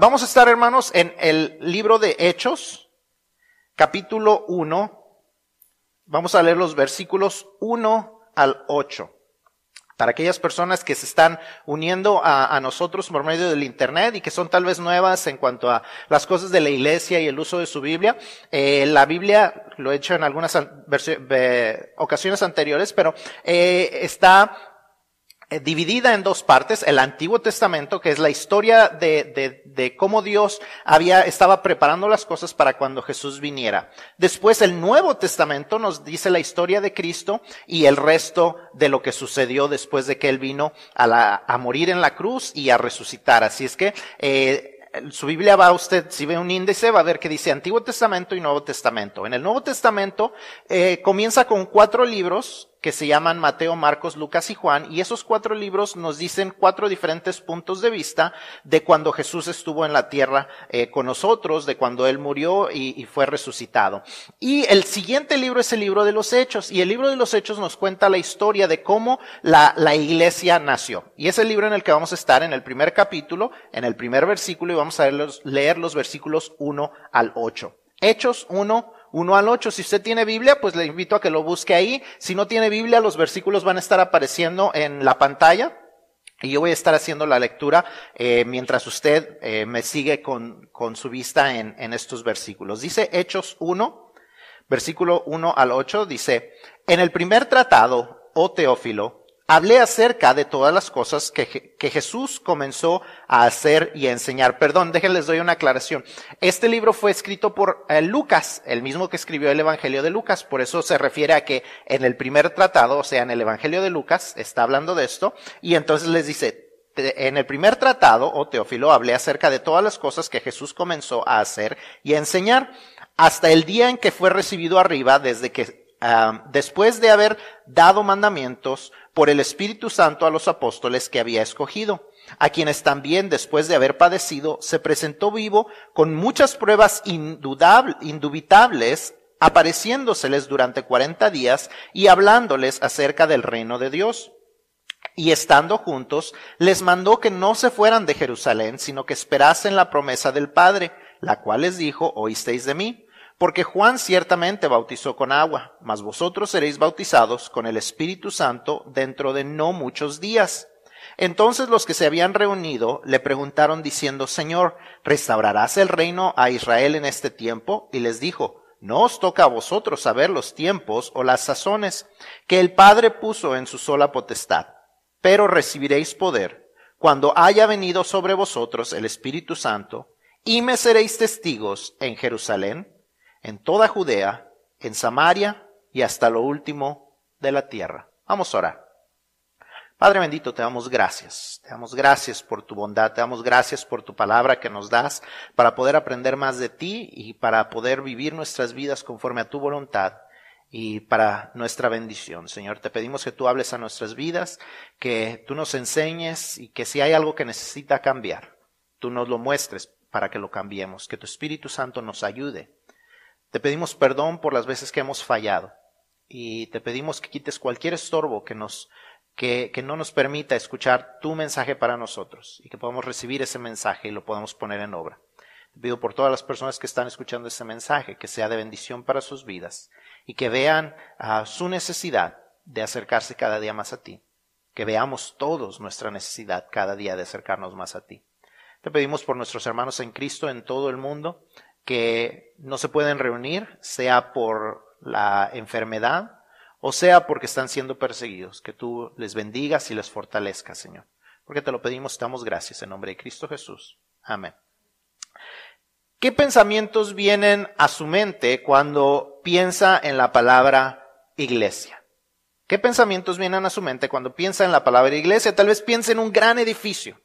Vamos a estar, hermanos, en el libro de Hechos, capítulo 1. Vamos a leer los versículos 1 al 8. Para aquellas personas que se están uniendo a, nosotros por medio del Internet y que son tal vez nuevas en cuanto a las cosas de la iglesia y el uso de su Biblia, eh, la Biblia, lo he hecho en algunas ocasiones anteriores, pero eh, está eh, dividida en dos partes, el Antiguo Testamento, que es la historia de, de, de, cómo Dios había, estaba preparando las cosas para cuando Jesús viniera. Después el Nuevo Testamento nos dice la historia de Cristo y el resto de lo que sucedió después de que Él vino a, la, a morir en la cruz y a resucitar. Así es que, eh, su Biblia va a usted, si ve un índice, va a ver que dice Antiguo Testamento y Nuevo Testamento. En el Nuevo Testamento eh, comienza con cuatro libros que se llaman Mateo, Marcos, Lucas y Juan, y esos cuatro libros nos dicen cuatro diferentes puntos de vista de cuando Jesús estuvo en la tierra eh, con nosotros, de cuando Él murió y, fue resucitado. Y el siguiente libro es el libro de los Hechos, y el libro de los Hechos nos cuenta la historia de cómo la, la iglesia nació. Y es el libro en el que vamos a estar en el primer capítulo, en el primer versículo, y vamos a leer los, versículos 1 al 8. Hechos 1, 1 al 8. Si usted tiene Biblia, pues le invito a que lo busque ahí. Si no tiene Biblia, los versículos van a estar apareciendo en la pantalla. Y yo voy a estar haciendo la lectura eh, mientras usted eh, me sigue con, con su vista en, en estos versículos. Dice Hechos 1, versículo 1 al 8, dice, en el primer tratado, oh Teófilo, hablé acerca de todas las cosas que, Jesús comenzó a hacer y a enseñar. Perdón, déjenles doy una aclaración. Este libro fue escrito por eh, Lucas, el mismo que escribió el Evangelio de Lucas. Por eso se refiere a que en el primer tratado, o sea, en el Evangelio de Lucas, está hablando de esto. Y entonces les dice, en el primer tratado, o oh, Teófilo, hablé acerca de todas las cosas que Jesús comenzó a hacer y a enseñar hasta el día en que fue recibido arriba, desde que después de haber dado mandamientos por el Espíritu Santo a los apóstoles que había escogido, a quienes también después de haber padecido se presentó vivo con muchas pruebas indubitables, apareciéndoseles durante cuarenta días y hablándoles acerca del reino de Dios. Y estando juntos, les mandó que no se fueran de Jerusalén, sino que esperasen la promesa del Padre, la cual les dijo, oísteis de mí porque Juan ciertamente bautizó con agua, mas vosotros seréis bautizados con el Espíritu Santo dentro de no muchos días. Entonces los que se habían reunido le preguntaron diciendo, Señor, ¿restaurarás el reino a Israel en este tiempo? Y les dijo, no os toca a vosotros saber los tiempos o las sazones que el Padre puso en su sola potestad, pero recibiréis poder cuando haya venido sobre vosotros el Espíritu Santo, y me seréis testigos en Jerusalén, en toda Judea, en Samaria y hasta lo último de la tierra. Vamos a orar. Padre bendito, te damos gracias. Te damos gracias por tu bondad, te damos gracias por tu palabra que nos das para poder aprender más de ti y para poder vivir nuestras vidas conforme a tu voluntad y para nuestra bendición. Señor, te pedimos que tú hables a nuestras vidas, que tú nos enseñes y que si hay algo que necesita cambiar, tú nos lo muestres para que lo cambiemos, que tu Espíritu Santo nos ayude te pedimos perdón por las veces que hemos fallado y te pedimos que quites cualquier estorbo que nos que, que, no nos permita escuchar tu mensaje para nosotros y que podamos recibir ese mensaje y lo podamos poner en obra. Te pido por todas las personas que están escuchando ese mensaje que sea de bendición para sus vidas y que vean a su necesidad de acercarse cada día más a ti, que veamos todos nuestra necesidad cada día de acercarnos más a ti. Te pedimos por nuestros hermanos en Cristo en todo el mundo, que no se pueden reunir, sea por la enfermedad o sea porque están siendo perseguidos. Que tú les bendigas y les fortalezcas, Señor. Porque te lo pedimos, damos gracias en nombre de Cristo Jesús. Amén. ¿Qué pensamientos vienen a su mente cuando piensa en la palabra iglesia? ¿Qué pensamientos vienen a su mente cuando piensa en la palabra iglesia? Tal vez piense en un gran edificio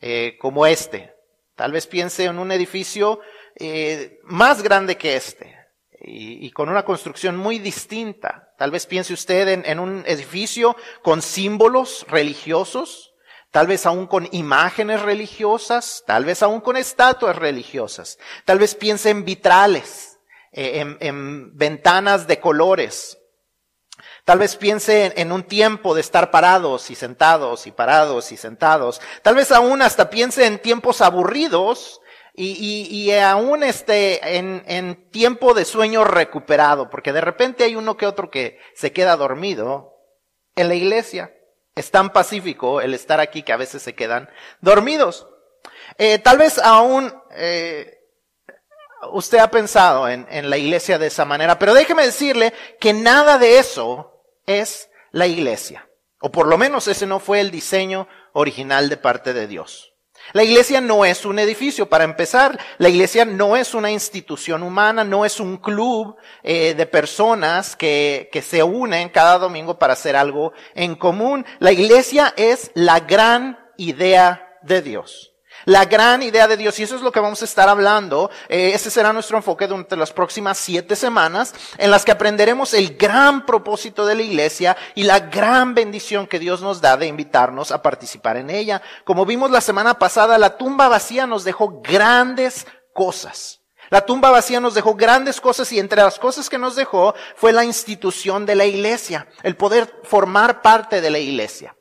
eh, como este. Tal vez piense en un edificio eh, más grande que este y, con una construcción muy distinta. Tal vez piense usted en, en un edificio con símbolos religiosos, tal vez aún con imágenes religiosas, tal vez aún con estatuas religiosas. Tal vez piense en vitrales, eh, en, en, ventanas de colores. Tal vez piense en, un tiempo de estar parados y sentados y parados y sentados. Tal vez aún hasta piense en tiempos aburridos y, y, aún este, en, en tiempo de sueño recuperado, porque de repente hay uno que otro que se queda dormido en la iglesia. Es tan pacífico el estar aquí que a veces se quedan dormidos. Eh, tal vez aún eh, usted ha pensado en, en la iglesia de esa manera, pero déjeme decirle que nada de eso es la iglesia. O por lo menos ese no fue el diseño original de parte de Dios. La iglesia no es un edificio, para empezar. La iglesia no es una institución humana, no es un club eh, de personas que, que se unen cada domingo para hacer algo en común. La iglesia es la gran idea de Dios la gran idea de Dios. Y eso es lo que vamos a estar hablando. Eh, ese será nuestro enfoque durante las próximas siete semanas, en las que aprenderemos el gran propósito de la iglesia y la gran bendición que Dios nos da de invitarnos a participar en ella. Como vimos la semana pasada, la tumba vacía nos dejó grandes cosas. La tumba vacía nos dejó grandes cosas y entre las cosas que nos dejó fue la institución de la iglesia, el poder formar parte de la iglesia.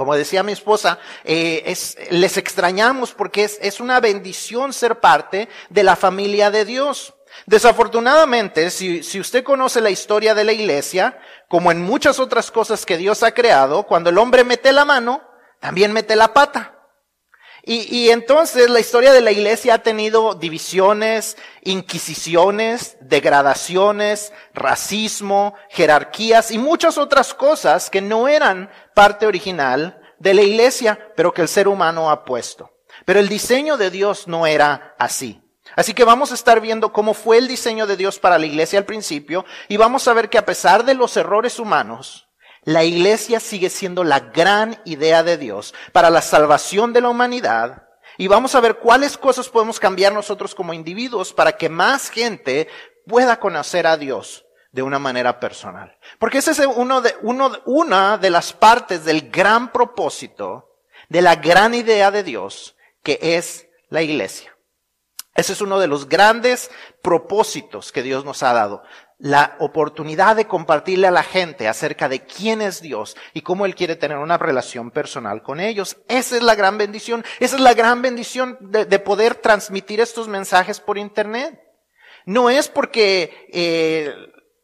Como decía mi esposa, eh, es, les extrañamos porque es, es una bendición ser parte de la familia de Dios. Desafortunadamente, si, si, usted conoce la historia de la iglesia, como en muchas otras cosas que Dios ha creado, cuando el hombre mete la mano, también mete la pata. Y, y, entonces la historia de la iglesia ha tenido divisiones, inquisiciones, degradaciones, racismo, jerarquías y muchas otras cosas que no eran parte original de la iglesia, pero que el ser humano ha puesto. Pero el diseño de Dios no era así. Así que vamos a estar viendo cómo fue el diseño de Dios para la iglesia al principio y vamos a ver que a pesar de los errores humanos, la iglesia sigue siendo la gran idea de Dios para la salvación de la humanidad y vamos a ver cuáles cosas podemos cambiar nosotros como individuos para que más gente pueda conocer a Dios de una manera personal. Porque esa es uno de, uno, una de las partes del gran propósito, de la gran idea de Dios, que es la iglesia. Ese es uno de los grandes propósitos que Dios nos ha dado la oportunidad de compartirle a la gente acerca de quién es Dios y cómo Él quiere tener una relación personal con ellos. Esa es la gran bendición. Esa es la gran bendición de, poder transmitir estos mensajes por Internet. No es porque eh,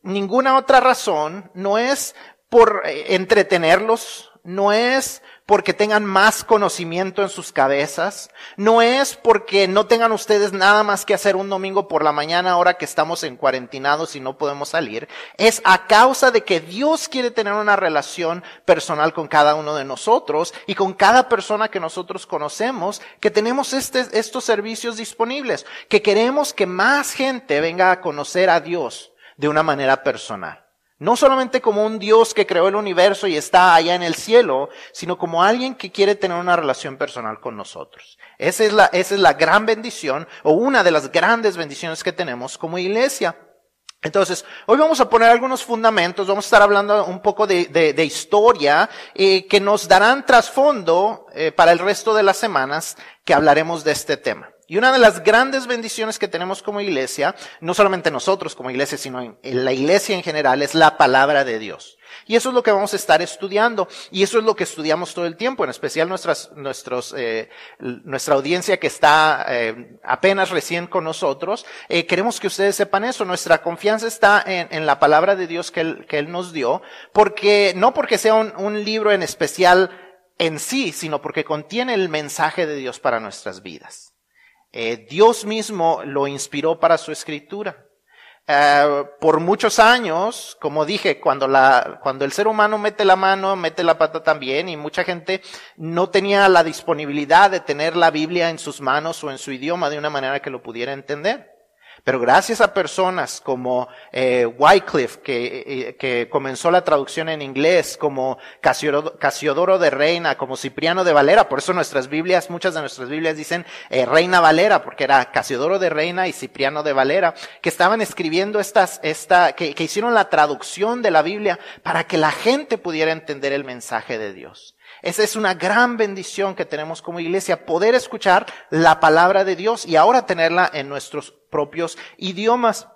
ninguna otra razón, no es por eh, entretenerlos, no es porque tengan más conocimiento en sus cabezas, no es porque no tengan ustedes nada más que hacer un domingo por la mañana ahora que estamos en cuarentinados y no podemos salir, es a causa de que Dios quiere tener una relación personal con cada uno de nosotros y con cada persona que nosotros conocemos, que tenemos este, estos servicios disponibles, que queremos que más gente venga a conocer a Dios de una manera personal. No solamente como un Dios que creó el universo y está allá en el cielo, sino como alguien que quiere tener una relación personal con nosotros. Esa es la, esa es la gran bendición o una de las grandes bendiciones que tenemos como iglesia. Entonces, hoy vamos a poner algunos fundamentos, vamos a estar hablando un poco de, de, historia eh, que nos darán trasfondo eh, para el resto de las semanas que hablaremos de este tema. Y una de las grandes bendiciones que tenemos como iglesia, no solamente nosotros como iglesia, sino en, la iglesia en general, es la palabra de Dios. Y eso es lo que vamos a estar estudiando. Y eso es lo que estudiamos todo el tiempo, en especial nuestras, nuestros, eh, nuestra audiencia que está eh, apenas recién con nosotros. Eh, queremos que ustedes sepan eso. Nuestra confianza está en, en la palabra de Dios que él, que él nos dio, porque, no porque sea un, un libro en especial en sí, sino porque contiene el mensaje de Dios para nuestras vidas. Eh, Dios mismo lo inspiró para su escritura. Eh, por muchos años, como dije, cuando, la, cuando el ser humano mete la mano, mete la pata también, y mucha gente no tenía la disponibilidad de tener la Biblia en sus manos o en su idioma de una manera que lo pudiera entender. Pero gracias a personas como eh, Wycliffe, que, eh, que, comenzó la traducción en inglés, como Casiodoro, de Reina, como Cipriano de Valera, por eso nuestras Biblias, muchas de nuestras Biblias dicen eh, Reina Valera, porque era Casiodoro de Reina y Cipriano de Valera, que estaban escribiendo estas, esta, que, que hicieron la traducción de la Biblia para que la gente pudiera entender el mensaje de Dios. Esa es una gran bendición que tenemos como iglesia, poder escuchar la palabra de Dios y ahora tenerla en nuestros propios idiomas.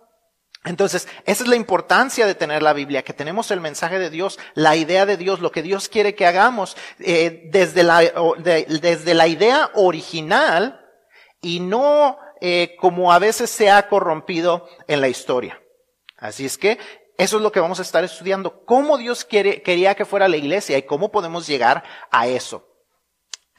Entonces, esa es la importancia de tener la Biblia, que tenemos el mensaje de Dios, la idea de Dios, lo que Dios quiere que hagamos, eh, desde, la, desde la idea original y no eh, como a veces se ha corrompido en la historia. Así es que eso es lo que vamos a estar estudiando, cómo Dios quiere, quería que fuera la iglesia y cómo podemos llegar a eso.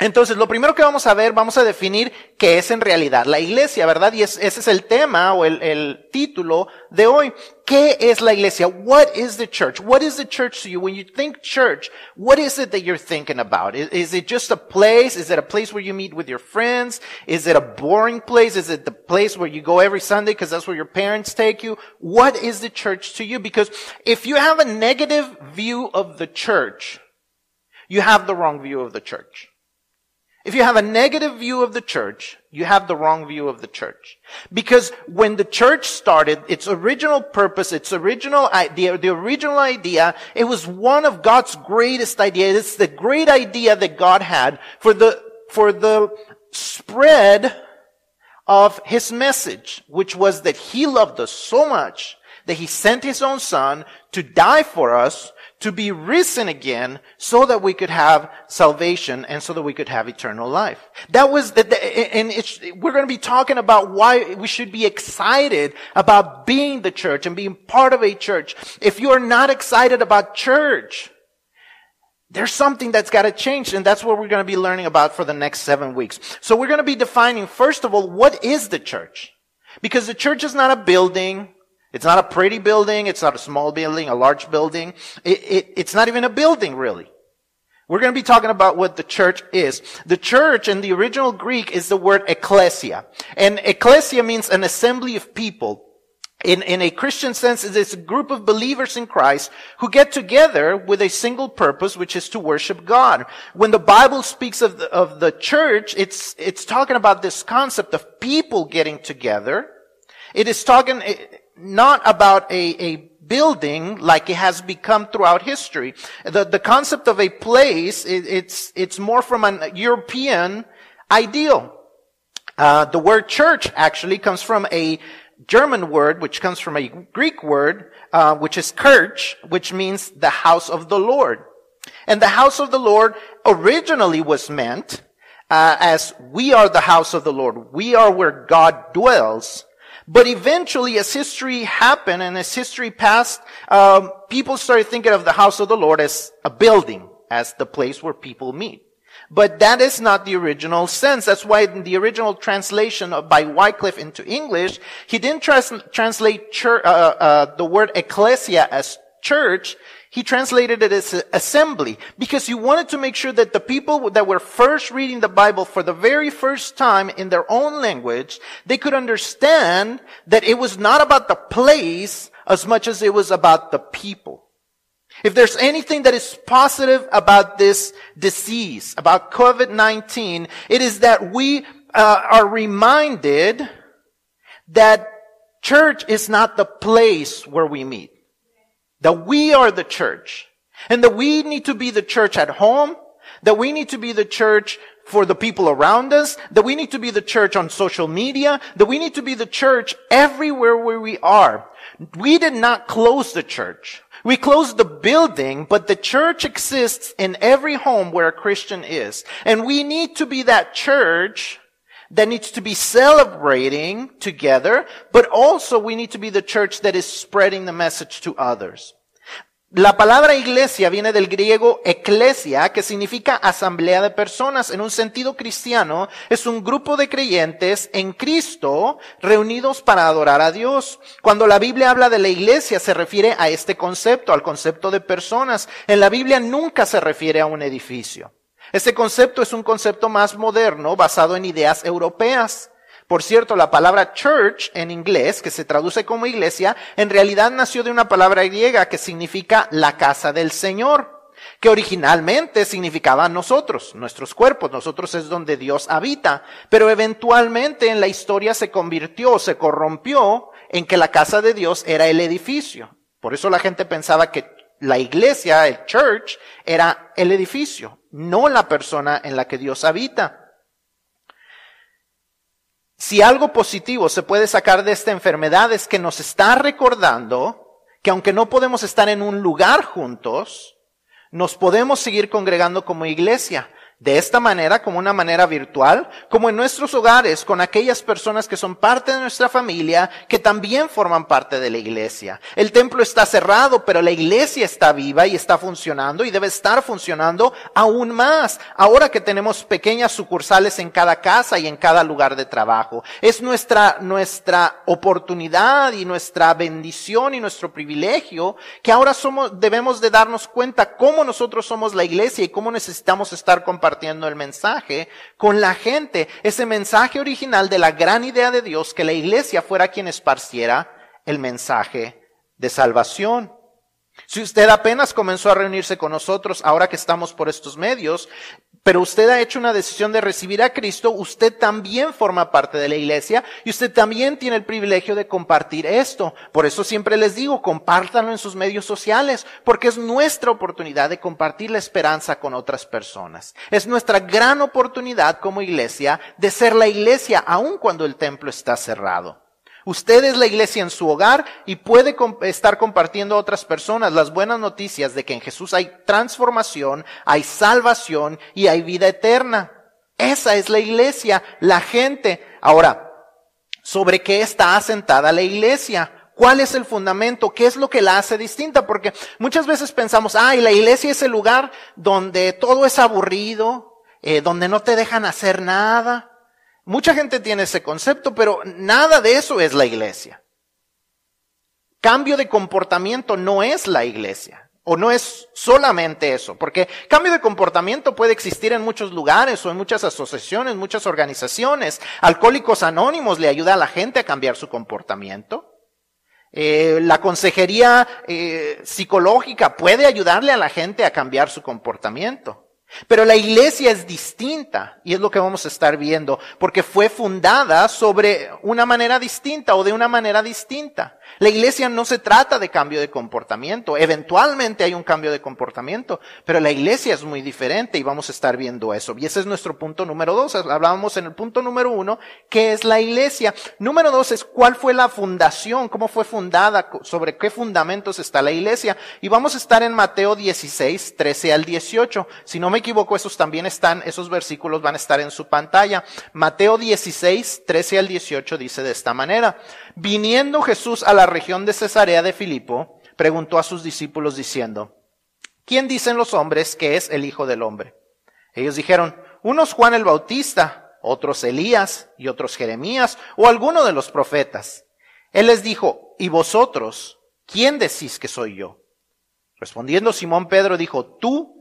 Entonces, lo primero que vamos a ver, vamos a definir qué es en realidad la iglesia, ¿verdad? Y ese es el tema o el, título de hoy. ¿Qué es la iglesia? What is the church? What is the church to you? When you think church, what is it that you're thinking about? Is it just a place? Is it a place where you meet with your friends? Is it a boring place? Is it the place where you go every Sunday because that's where your parents take you? What is the church to you? Because if you have a negative view of the church, you have the wrong view of the church. If you have a negative view of the church, you have the wrong view of the church. Because when the church started, its original purpose, its original idea, the original idea, it was one of God's greatest ideas. It's the great idea that God had for the, for the spread of his message, which was that he loved us so much that he sent his own son to die for us to be risen again so that we could have salvation and so that we could have eternal life. That was the, the and we're going to be talking about why we should be excited about being the church and being part of a church. If you are not excited about church, there's something that's got to change and that's what we're going to be learning about for the next seven weeks. So we're going to be defining, first of all, what is the church? Because the church is not a building. It's not a pretty building. It's not a small building, a large building. It, it, it's not even a building, really. We're going to be talking about what the church is. The church in the original Greek is the word ecclesia. And ecclesia means an assembly of people. In, in a Christian sense, it's a group of believers in Christ who get together with a single purpose, which is to worship God. When the Bible speaks of the, of the church, it's, it's talking about this concept of people getting together. It is talking, not about a, a building like it has become throughout history. The, the concept of a place, it, it's, it's more from an European ideal. Uh, the word church actually comes from a German word, which comes from a Greek word, uh, which is kirch, which means the house of the Lord. And the house of the Lord originally was meant uh, as we are the house of the Lord. We are where God dwells. But eventually, as history happened and as history passed, um, people started thinking of the house of the Lord as a building, as the place where people meet. But that is not the original sense. That's why in the original translation of, by Wycliffe into English, he didn't trans- translate uh, uh, the word ecclesia as church. He translated it as assembly because he wanted to make sure that the people that were first reading the Bible for the very first time in their own language, they could understand that it was not about the place as much as it was about the people. If there's anything that is positive about this disease, about COVID-19, it is that we uh, are reminded that church is not the place where we meet. That we are the church. And that we need to be the church at home. That we need to be the church for the people around us. That we need to be the church on social media. That we need to be the church everywhere where we are. We did not close the church. We closed the building, but the church exists in every home where a Christian is. And we need to be that church that needs to be celebrating together, but also we need to be the church that is spreading the message to others. La palabra iglesia viene del griego eclesia, que significa asamblea de personas. En un sentido cristiano, es un grupo de creyentes en Cristo reunidos para adorar a Dios. Cuando la Biblia habla de la iglesia, se refiere a este concepto, al concepto de personas. En la Biblia nunca se refiere a un edificio. Este concepto es un concepto más moderno basado en ideas europeas. Por cierto, la palabra church en inglés, que se traduce como iglesia, en realidad nació de una palabra griega que significa la casa del Señor, que originalmente significaba nosotros, nuestros cuerpos, nosotros es donde Dios habita, pero eventualmente en la historia se convirtió, se corrompió en que la casa de Dios era el edificio. Por eso la gente pensaba que la iglesia, el church, era el edificio, no la persona en la que Dios habita. Si algo positivo se puede sacar de esta enfermedad es que nos está recordando que aunque no podemos estar en un lugar juntos, nos podemos seguir congregando como iglesia. De esta manera, como una manera virtual, como en nuestros hogares, con aquellas personas que son parte de nuestra familia, que también forman parte de la iglesia. El templo está cerrado, pero la iglesia está viva y está funcionando y debe estar funcionando aún más. Ahora que tenemos pequeñas sucursales en cada casa y en cada lugar de trabajo. Es nuestra, nuestra oportunidad y nuestra bendición y nuestro privilegio que ahora somos, debemos de darnos cuenta cómo nosotros somos la iglesia y cómo necesitamos estar compartiendo el mensaje con la gente, ese mensaje original de la gran idea de Dios, que la iglesia fuera quien esparciera el mensaje de salvación. Si usted apenas comenzó a reunirse con nosotros ahora que estamos por estos medios, pero usted ha hecho una decisión de recibir a Cristo, usted también forma parte de la iglesia y usted también tiene el privilegio de compartir esto. Por eso siempre les digo, compártanlo en sus medios sociales, porque es nuestra oportunidad de compartir la esperanza con otras personas. Es nuestra gran oportunidad como iglesia de ser la iglesia aun cuando el templo está cerrado. Usted es la iglesia en su hogar y puede estar compartiendo a otras personas las buenas noticias de que en Jesús hay transformación, hay salvación y hay vida eterna. Esa es la iglesia, la gente. Ahora, ¿sobre qué está asentada la iglesia? ¿Cuál es el fundamento? ¿Qué es lo que la hace distinta? Porque muchas veces pensamos, ay, la iglesia es el lugar donde todo es aburrido, eh, donde no te dejan hacer nada. Mucha gente tiene ese concepto, pero nada de eso es la iglesia. Cambio de comportamiento no es la iglesia. O no es solamente eso, porque cambio de comportamiento puede existir en muchos lugares o en muchas asociaciones, muchas organizaciones. Alcohólicos Anónimos le ayuda a la gente a cambiar su comportamiento. Eh, la consejería eh, psicológica puede ayudarle a la gente a cambiar su comportamiento. Pero la iglesia es distinta y es lo que vamos a estar viendo, porque fue fundada sobre una manera distinta o de una manera distinta. La iglesia no se trata de cambio de comportamiento. Eventualmente hay un cambio de comportamiento, pero la iglesia es muy diferente y vamos a estar viendo eso. Y ese es nuestro punto número dos. Hablábamos en el punto número uno, ¿qué es la iglesia? Número dos es cuál fue la fundación, cómo fue fundada, sobre qué fundamentos está la iglesia. Y vamos a estar en Mateo 16, 13 al 18. Si no me equivoco, esos también están, esos versículos van a estar en su pantalla. Mateo 16, 13 al 18 dice de esta manera. Viniendo Jesús a la región de Cesarea de Filipo, preguntó a sus discípulos diciendo, ¿quién dicen los hombres que es el Hijo del Hombre? Ellos dijeron, unos Juan el Bautista, otros Elías y otros Jeremías o alguno de los profetas. Él les dijo, ¿y vosotros quién decís que soy yo? Respondiendo Simón Pedro dijo, tú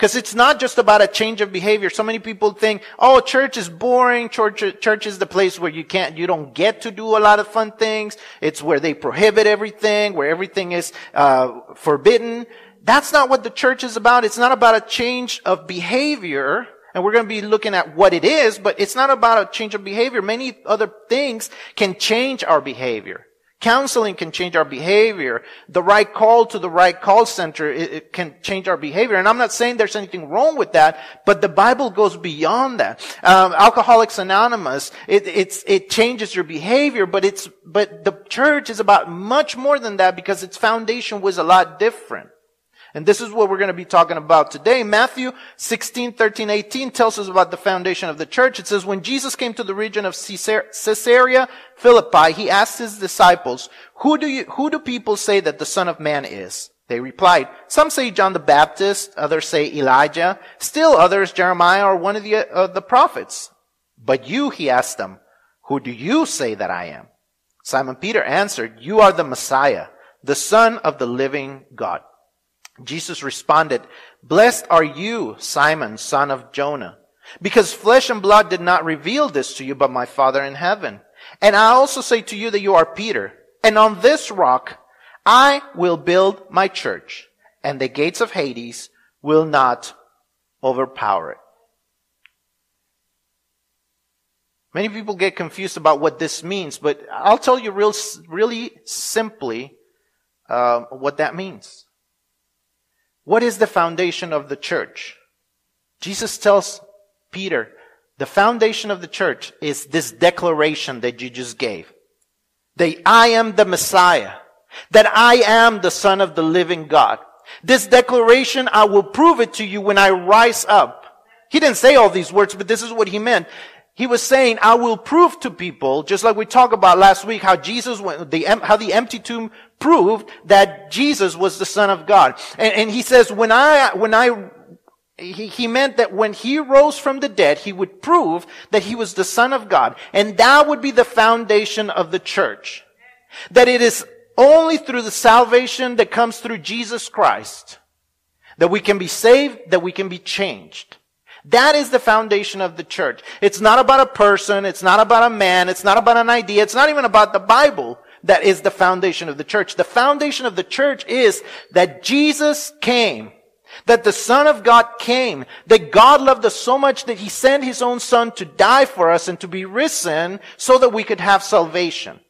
Because it's not just about a change of behavior. So many people think, oh, church is boring. Church, church is the place where you can't, you don't get to do a lot of fun things. It's where they prohibit everything, where everything is, uh, forbidden. That's not what the church is about. It's not about a change of behavior. And we're going to be looking at what it is, but it's not about a change of behavior. Many other things can change our behavior. Counseling can change our behavior. The right call to the right call center it, it can change our behavior. And I'm not saying there's anything wrong with that, but the Bible goes beyond that. Um, Alcoholics Anonymous, it, it changes your behavior, but it's but the church is about much more than that because its foundation was a lot different. And this is what we're going to be talking about today. Matthew 16, 13, 18 tells us about the foundation of the church. It says, when Jesus came to the region of Caesarea Philippi, he asked his disciples, who do you, who do people say that the son of man is? They replied, some say John the Baptist, others say Elijah, still others Jeremiah or one of the, uh, the prophets. But you, he asked them, who do you say that I am? Simon Peter answered, you are the Messiah, the son of the living God. Jesus responded, Blessed are you, Simon, son of Jonah, because flesh and blood did not reveal this to you, but my Father in heaven. And I also say to you that you are Peter, and on this rock I will build my church, and the gates of Hades will not overpower it. Many people get confused about what this means, but I'll tell you real, really simply uh, what that means. What is the foundation of the church? Jesus tells Peter, the foundation of the church is this declaration that you just gave. That I am the Messiah. That I am the Son of the living God. This declaration, I will prove it to you when I rise up. He didn't say all these words, but this is what he meant. He was saying, I will prove to people, just like we talked about last week, how Jesus went, the, how the empty tomb proved that Jesus was the Son of God. And, and he says, when I, when I, he, he meant that when he rose from the dead, he would prove that he was the Son of God. And that would be the foundation of the church. That it is only through the salvation that comes through Jesus Christ that we can be saved, that we can be changed. That is the foundation of the church. It's not about a person. It's not about a man. It's not about an idea. It's not even about the Bible. That is the foundation of the church. The foundation of the church is that Jesus came. That the Son of God came. That God loved us so much that He sent His own Son to die for us and to be risen so that we could have salvation.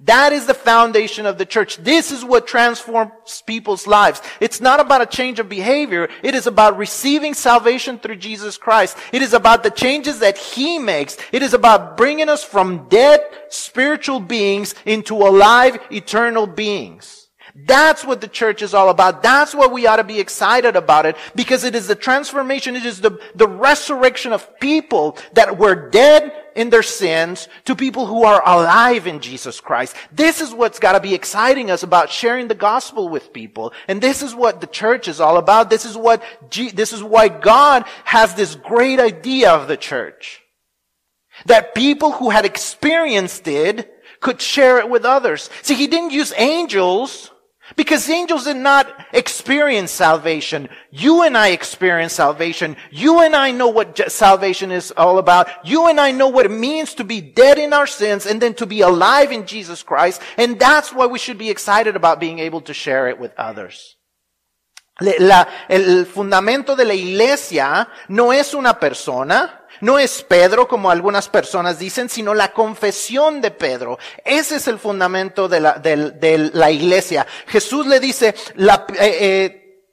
That is the foundation of the church. This is what transforms people's lives. It's not about a change of behavior. It is about receiving salvation through Jesus Christ. It is about the changes that He makes. It is about bringing us from dead spiritual beings into alive eternal beings. That's what the church is all about. That's what we ought to be excited about it because it is the transformation. It is the, the resurrection of people that were dead in their sins to people who are alive in Jesus Christ. This is what's got to be exciting us about sharing the gospel with people. And this is what the church is all about. This is what, this is why God has this great idea of the church. That people who had experienced it could share it with others. See, He didn't use angels because angels did not experience salvation. You and I experience salvation. You and I know what salvation is all about. You and I know what it means to be dead in our sins and then to be alive in Jesus Christ. And that's why we should be excited about being able to share it with others. La, el fundamento de la iglesia no es una persona, no es Pedro, como algunas personas dicen, sino la confesión de Pedro. Ese es el fundamento de la, de, de la iglesia. Jesús le dice, la, eh, eh,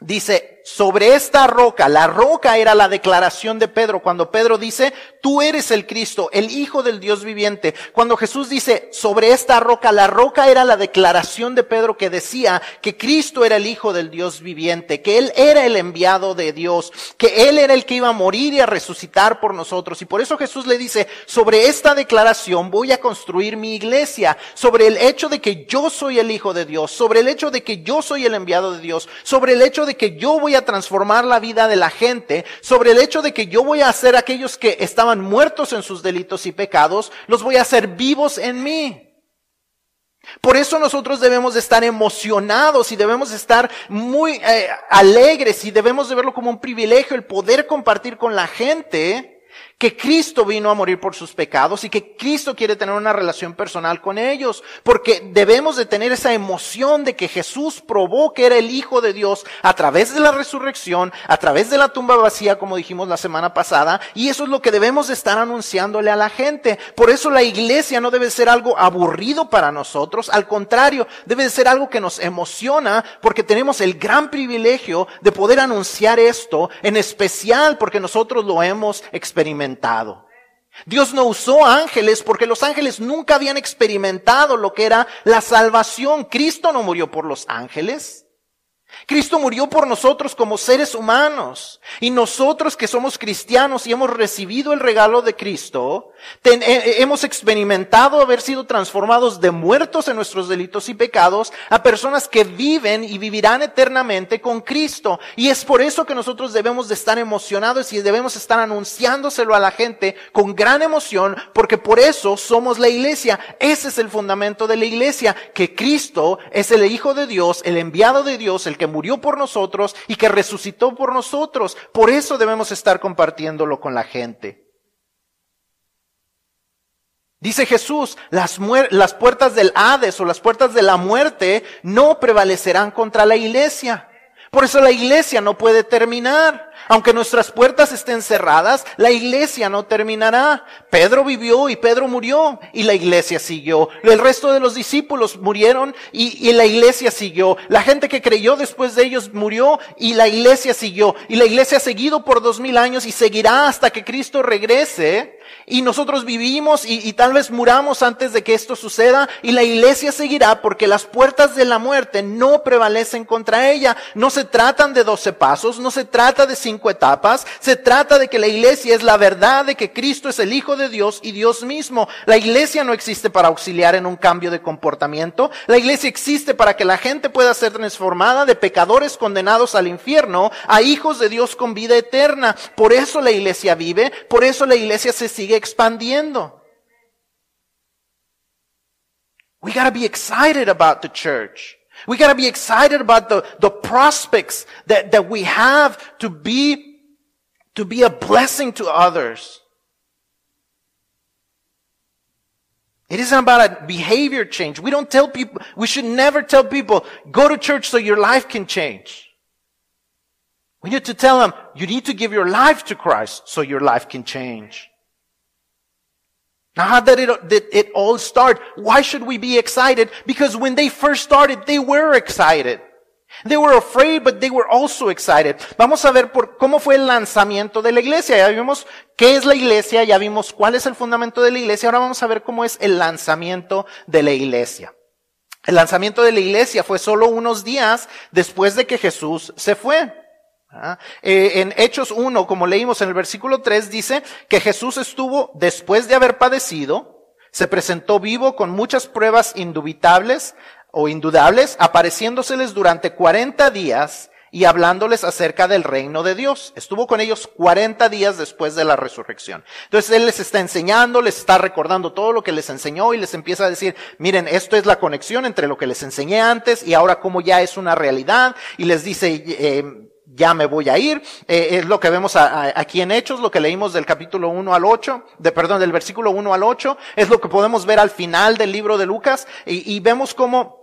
dice, sobre esta roca, la roca era la declaración de Pedro, cuando Pedro dice, tú eres el Cristo, el Hijo del Dios viviente. Cuando Jesús dice, sobre esta roca, la roca era la declaración de Pedro que decía que Cristo era el Hijo del Dios viviente, que Él era el enviado de Dios, que Él era el que iba a morir y a resucitar por nosotros. Y por eso Jesús le dice, sobre esta declaración voy a construir mi iglesia, sobre el hecho de que yo soy el Hijo de Dios, sobre el hecho de que yo soy el enviado de Dios, sobre el hecho de que yo voy a transformar la vida de la gente, sobre el hecho de que yo voy a hacer aquellos que estaban muertos en sus delitos y pecados, los voy a hacer vivos en mí. Por eso nosotros debemos de estar emocionados y debemos de estar muy eh, alegres y debemos de verlo como un privilegio el poder compartir con la gente que Cristo vino a morir por sus pecados y que Cristo quiere tener una relación personal con ellos, porque debemos de tener esa emoción de que Jesús probó que era el Hijo de Dios a través de la resurrección, a través de la tumba vacía, como dijimos la semana pasada, y eso es lo que debemos de estar anunciándole a la gente. Por eso la iglesia no debe ser algo aburrido para nosotros, al contrario, debe de ser algo que nos emociona, porque tenemos el gran privilegio de poder anunciar esto, en especial porque nosotros lo hemos experimentado Dios no usó ángeles porque los ángeles nunca habían experimentado lo que era la salvación. Cristo no murió por los ángeles. Cristo murió por nosotros como seres humanos. Y nosotros que somos cristianos y hemos recibido el regalo de Cristo, eh, eh, hemos experimentado haber sido transformados de muertos en nuestros delitos y pecados a personas que viven y vivirán eternamente con Cristo. Y es por eso que nosotros debemos de estar emocionados y debemos estar anunciándoselo a la gente con gran emoción, porque por eso somos la iglesia. Ese es el fundamento de la iglesia, que Cristo es el Hijo de Dios, el enviado de Dios, el que murió por nosotros y que resucitó por nosotros. Por eso debemos estar compartiéndolo con la gente. Dice Jesús, las, las puertas del Hades o las puertas de la muerte no prevalecerán contra la iglesia. Por eso la iglesia no puede terminar. Aunque nuestras puertas estén cerradas, la iglesia no terminará. Pedro vivió y Pedro murió y la iglesia siguió. El resto de los discípulos murieron y, la iglesia siguió. La gente que creyó después de ellos murió y la iglesia siguió. Y la iglesia ha seguido por dos mil años y seguirá hasta que Cristo regrese y nosotros vivimos y, y, tal vez muramos antes de que esto suceda y la iglesia seguirá porque las puertas de la muerte no prevalecen contra ella. No se tratan de doce pasos, no se trata de cinco etapas, se trata de que la iglesia es la verdad de que Cristo es el Hijo de Dios y Dios mismo. La iglesia no existe para auxiliar en un cambio de comportamiento, la iglesia existe para que la gente pueda ser transformada de pecadores condenados al infierno a hijos de Dios con vida eterna. Por eso la iglesia vive, por eso la iglesia se sigue expandiendo. We gotta be excited about the church. We gotta be excited about the, the prospects that, that we have to be, to be a blessing to others. It isn't about a behavior change. We don't tell people, we should never tell people, go to church so your life can change. We need to tell them, you need to give your life to Christ so your life can change. Now, how did it, it all start? Why should we be excited? Because when they first started, they were excited. They were afraid, but they were also excited. Vamos a ver por cómo fue el lanzamiento de la iglesia. Ya vimos qué es la iglesia, ya vimos cuál es el fundamento de la iglesia. Ahora vamos a ver cómo es el lanzamiento de la iglesia. El lanzamiento de la iglesia fue solo unos días después de que Jesús se fue. ¿Ah? Eh, en Hechos 1, como leímos en el versículo 3, dice que Jesús estuvo, después de haber padecido, se presentó vivo con muchas pruebas indubitables o indudables, apareciéndoseles durante 40 días y hablándoles acerca del reino de Dios. Estuvo con ellos 40 días después de la resurrección. Entonces Él les está enseñando, les está recordando todo lo que les enseñó y les empieza a decir, miren, esto es la conexión entre lo que les enseñé antes y ahora como ya es una realidad. Y les dice, eh, ya me voy a ir. Eh, es lo que vemos aquí en Hechos, lo que leímos del capítulo 1 al 8, de, perdón, del versículo 1 al 8, es lo que podemos ver al final del libro de Lucas y, vemos cómo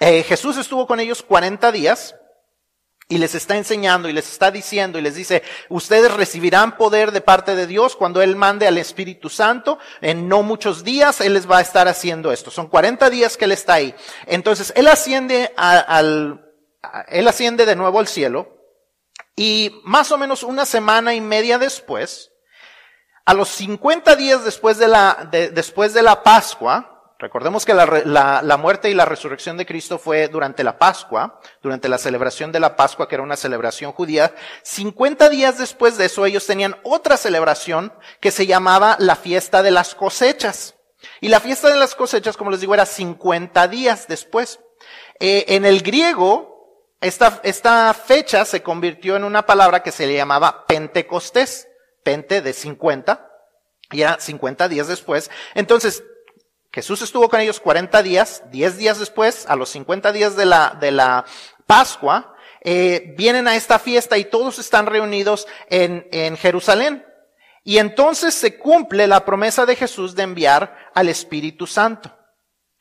eh, Jesús estuvo con ellos 40 días y les está enseñando y les está diciendo y les dice, ustedes recibirán poder de parte de Dios cuando Él mande al Espíritu Santo. En no muchos días Él les va a estar haciendo esto. Son 40 días que Él está ahí. Entonces Él asciende al, Él asciende de nuevo al cielo y más o menos una semana y media después, a los 50 días después de la, de, después de la Pascua, recordemos que la, la, la, muerte y la resurrección de Cristo fue durante la Pascua, durante la celebración de la Pascua, que era una celebración judía, 50 días después de eso ellos tenían otra celebración que se llamaba la fiesta de las cosechas. Y la fiesta de las cosechas, como les digo, era 50 días después. Eh, en el griego, esta, esta fecha se convirtió en una palabra que se le llamaba Pentecostés, Pente de 50, y era 50 días después. Entonces, Jesús estuvo con ellos 40 días, 10 días después, a los 50 días de la, de la Pascua, eh, vienen a esta fiesta y todos están reunidos en, en Jerusalén. Y entonces se cumple la promesa de Jesús de enviar al Espíritu Santo.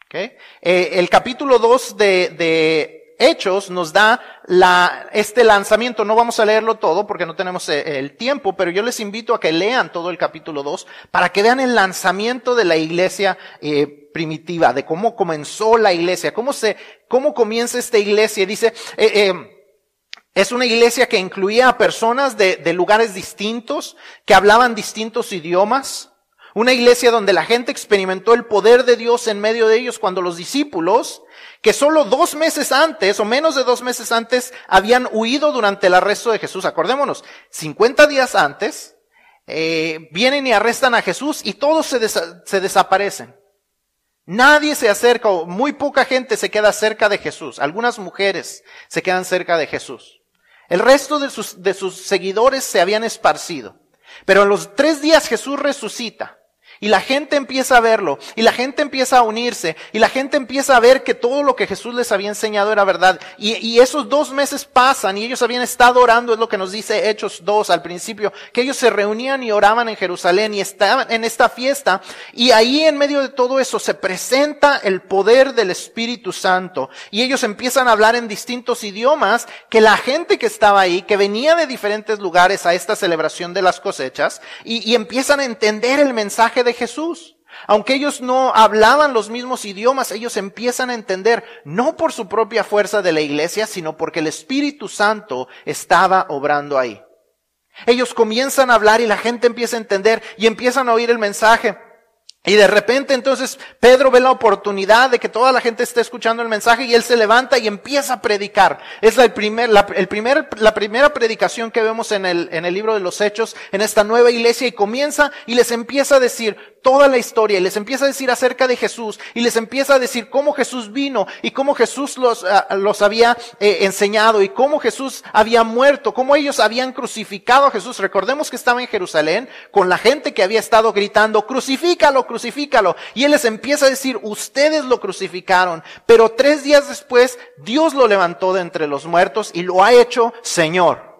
¿Okay? Eh, el capítulo 2 de, de Hechos nos da la, este lanzamiento. No vamos a leerlo todo porque no tenemos eh, el tiempo, pero yo les invito a que lean todo el capítulo 2 para que vean el lanzamiento de la iglesia eh, primitiva, de cómo comenzó la iglesia, cómo se, cómo comienza esta iglesia. Dice, eh, es una iglesia que incluía a personas de, de lugares distintos, que hablaban distintos idiomas. Una iglesia donde la gente experimentó el poder de Dios en medio de ellos cuando los discípulos que solo dos meses antes, o menos de dos meses antes, habían huido durante el arresto de Jesús. Acordémonos, 50 días antes, eh, vienen y arrestan a Jesús y todos se, desaparecen. Nadie se acerca, o muy poca gente se queda cerca de Jesús. Algunas mujeres se quedan cerca de Jesús. El resto de sus, de sus seguidores se habían esparcido. Pero en los tres días Jesús resucita. Y la gente empieza a verlo, y la gente empieza a unirse, y la gente empieza a ver que todo lo que Jesús les había enseñado era verdad. Y, esos dos meses pasan, y ellos habían estado orando, es lo que nos dice Hechos 2 al principio, que ellos se reunían y oraban en Jerusalén y estaban en esta fiesta, y ahí en medio de todo eso se presenta el poder del Espíritu Santo, y ellos empiezan a hablar en distintos idiomas, que la gente que estaba ahí, que venía de diferentes lugares a esta celebración de las cosechas, y, y empiezan a entender el mensaje de Jesús. Aunque ellos no hablaban los mismos idiomas, ellos empiezan a entender, no por su propia fuerza de la iglesia, sino porque el Espíritu Santo estaba obrando ahí. Ellos comienzan a hablar y la gente empieza a entender y empiezan a oír el mensaje. Y de repente entonces Pedro ve la oportunidad de que toda la gente esté escuchando el mensaje y él se levanta y empieza a predicar. Es la, primer, la, el primer, la primera predicación que vemos en el, en el libro de los Hechos, en esta nueva iglesia y comienza y les empieza a decir, toda la historia y les empieza a decir acerca de Jesús y les empieza a decir cómo Jesús vino y cómo Jesús los, ah, los había eh, enseñado y cómo Jesús había muerto, cómo ellos habían crucificado a Jesús. Recordemos que estaba en Jerusalén con la gente que había estado gritando, crucifícalo, crucifícalo. Y él les empieza a decir, ustedes lo crucificaron, pero tres días después Dios lo levantó de entre los muertos y lo ha hecho Señor.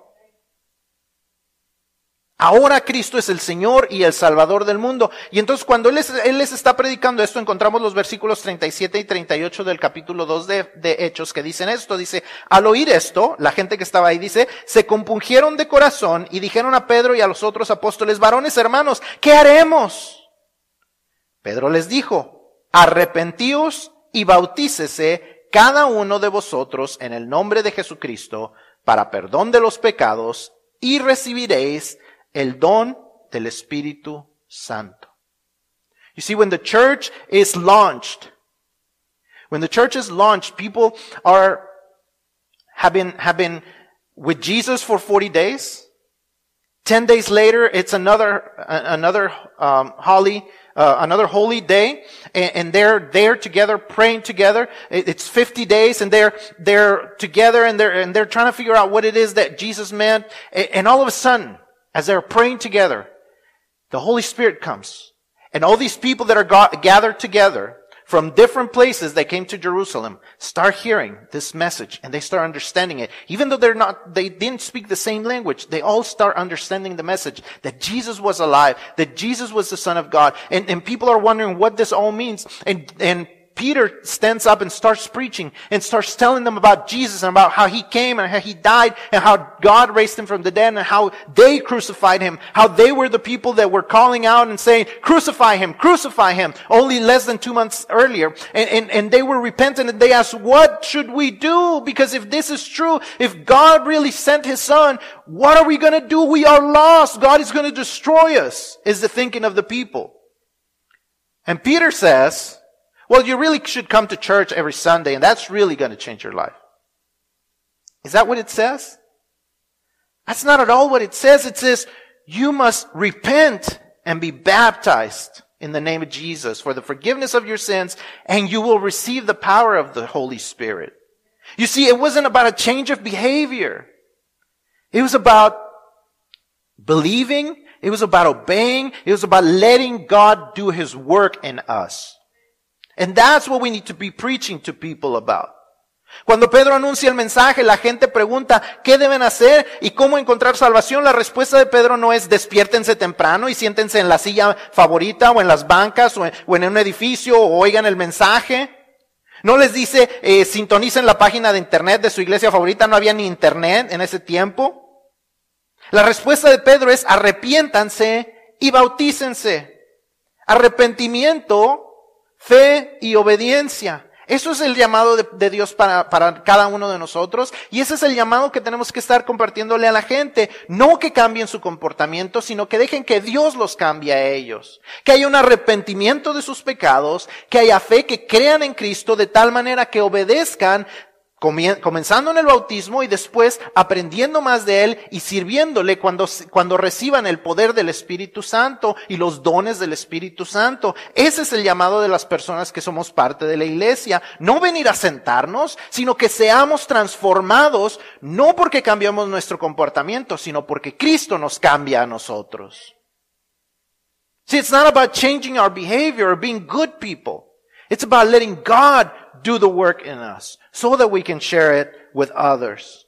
Ahora Cristo es el Señor y el Salvador del mundo. Y entonces cuando Él les, está predicando esto, encontramos los versículos 37 y 38 del capítulo 2 de, de, Hechos que dicen esto. Dice, al oír esto, la gente que estaba ahí dice, se compungieron de corazón y dijeron a Pedro y a los otros apóstoles, varones hermanos, ¿qué haremos? Pedro les dijo, arrepentíos y bautícese cada uno de vosotros en el nombre de Jesucristo para perdón de los pecados y recibiréis el don del Espíritu Santo. You see, when the church is launched, when the church is launched, people are, have been, have been with Jesus for 40 days. 10 days later, it's another, another, um, holy, uh, another holy day, and, and, they're there together, praying together. It's 50 days, and they're, they're together, and they're, and they're trying to figure out what it is that Jesus meant, and all of a sudden, as they're praying together, the Holy Spirit comes. And all these people that are gathered together from different places that came to Jerusalem start hearing this message and they start understanding it. Even though they're not, they didn't speak the same language, they all start understanding the message that Jesus was alive, that Jesus was the Son of God. And, and people are wondering what this all means. And, and Peter stands up and starts preaching and starts telling them about Jesus and about how he came and how he died and how God raised him from the dead and how they crucified him, how they were the people that were calling out and saying, crucify him, crucify him, only less than two months earlier. And, and, and they were repentant and they asked, what should we do? Because if this is true, if God really sent his son, what are we going to do? We are lost. God is going to destroy us, is the thinking of the people. And Peter says, well, you really should come to church every Sunday, and that's really going to change your life. Is that what it says? That's not at all what it says. It says, you must repent and be baptized in the name of Jesus for the forgiveness of your sins, and you will receive the power of the Holy Spirit. You see, it wasn't about a change of behavior. It was about believing. It was about obeying. It was about letting God do His work in us. And that's what we need to be preaching to people about. Cuando Pedro anuncia el mensaje, la gente pregunta, ¿qué deben hacer y cómo encontrar salvación? La respuesta de Pedro no es despiértense temprano y siéntense en la silla favorita o en las bancas o en, un edificio o oigan el mensaje. No les dice, eh, sintonicen la página de internet de su iglesia favorita, no había ni internet en ese tiempo. La respuesta de Pedro es arrepiéntanse y bautícense. Arrepentimiento fe y obediencia. Eso es el llamado de, Dios para, para, cada uno de nosotros y ese es el llamado que tenemos que estar compartiéndole a la gente. No que cambien su comportamiento, sino que dejen que Dios los cambie a ellos. Que haya un arrepentimiento de sus pecados, que haya fe, que crean en Cristo de tal manera que obedezcan comenzando en el bautismo y después aprendiendo más de Él y sirviéndole cuando, cuando reciban el poder del Espíritu Santo y los dones del Espíritu Santo. Ese es el llamado de las personas que somos parte de la iglesia. No venir a sentarnos, sino que seamos transformados, no porque cambiamos nuestro comportamiento, sino porque Cristo nos cambia a nosotros. See, it's not about changing our behavior or being good people. It's about letting God do the work in us so that we can share it with others.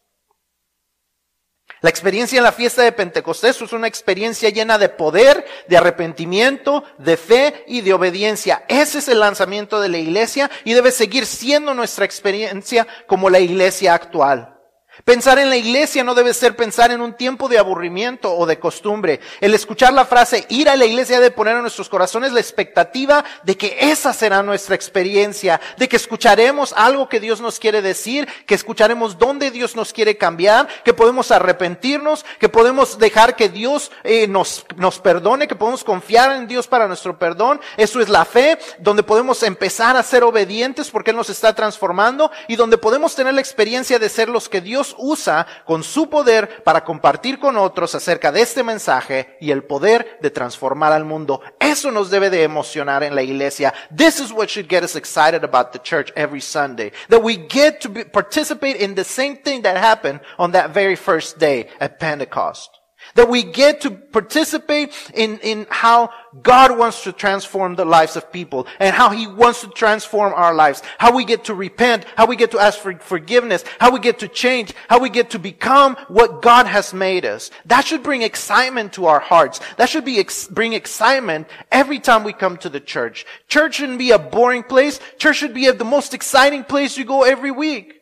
La experiencia en la fiesta de Pentecostés es una experiencia llena de poder, de arrepentimiento, de fe y de obediencia. Ese es el lanzamiento de la iglesia y debe seguir siendo nuestra experiencia como la iglesia actual. Pensar en la iglesia no debe ser pensar en un tiempo de aburrimiento o de costumbre. El escuchar la frase ir a la iglesia debe poner en nuestros corazones la expectativa de que esa será nuestra experiencia, de que escucharemos algo que Dios nos quiere decir, que escucharemos dónde Dios nos quiere cambiar, que podemos arrepentirnos, que podemos dejar que Dios eh, nos, nos perdone, que podemos confiar en Dios para nuestro perdón. Eso es la fe, donde podemos empezar a ser obedientes porque Él nos está transformando y donde podemos tener la experiencia de ser los que Dios usa con su poder para compartir con otros acerca de este mensaje y el poder de transformar al mundo. Eso nos debe de emocionar en la iglesia. This is what should get us excited about the church every Sunday. That we get to be, participate in the same thing that happened on that very first day at Pentecost. That we get to participate in, in how God wants to transform the lives of people and how He wants to transform our lives. How we get to repent, how we get to ask for forgiveness, how we get to change, how we get to become what God has made us. That should bring excitement to our hearts. That should be ex- bring excitement every time we come to the church. Church shouldn't be a boring place. Church should be the most exciting place you go every week.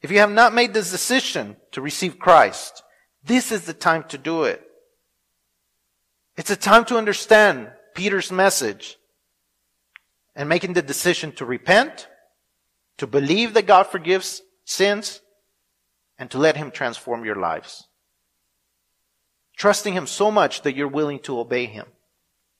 If you have not made this decision to receive Christ, this is the time to do it. It's a time to understand Peter's message and making the decision to repent, to believe that God forgives sins, and to let Him transform your lives. Trusting Him so much that you're willing to obey Him.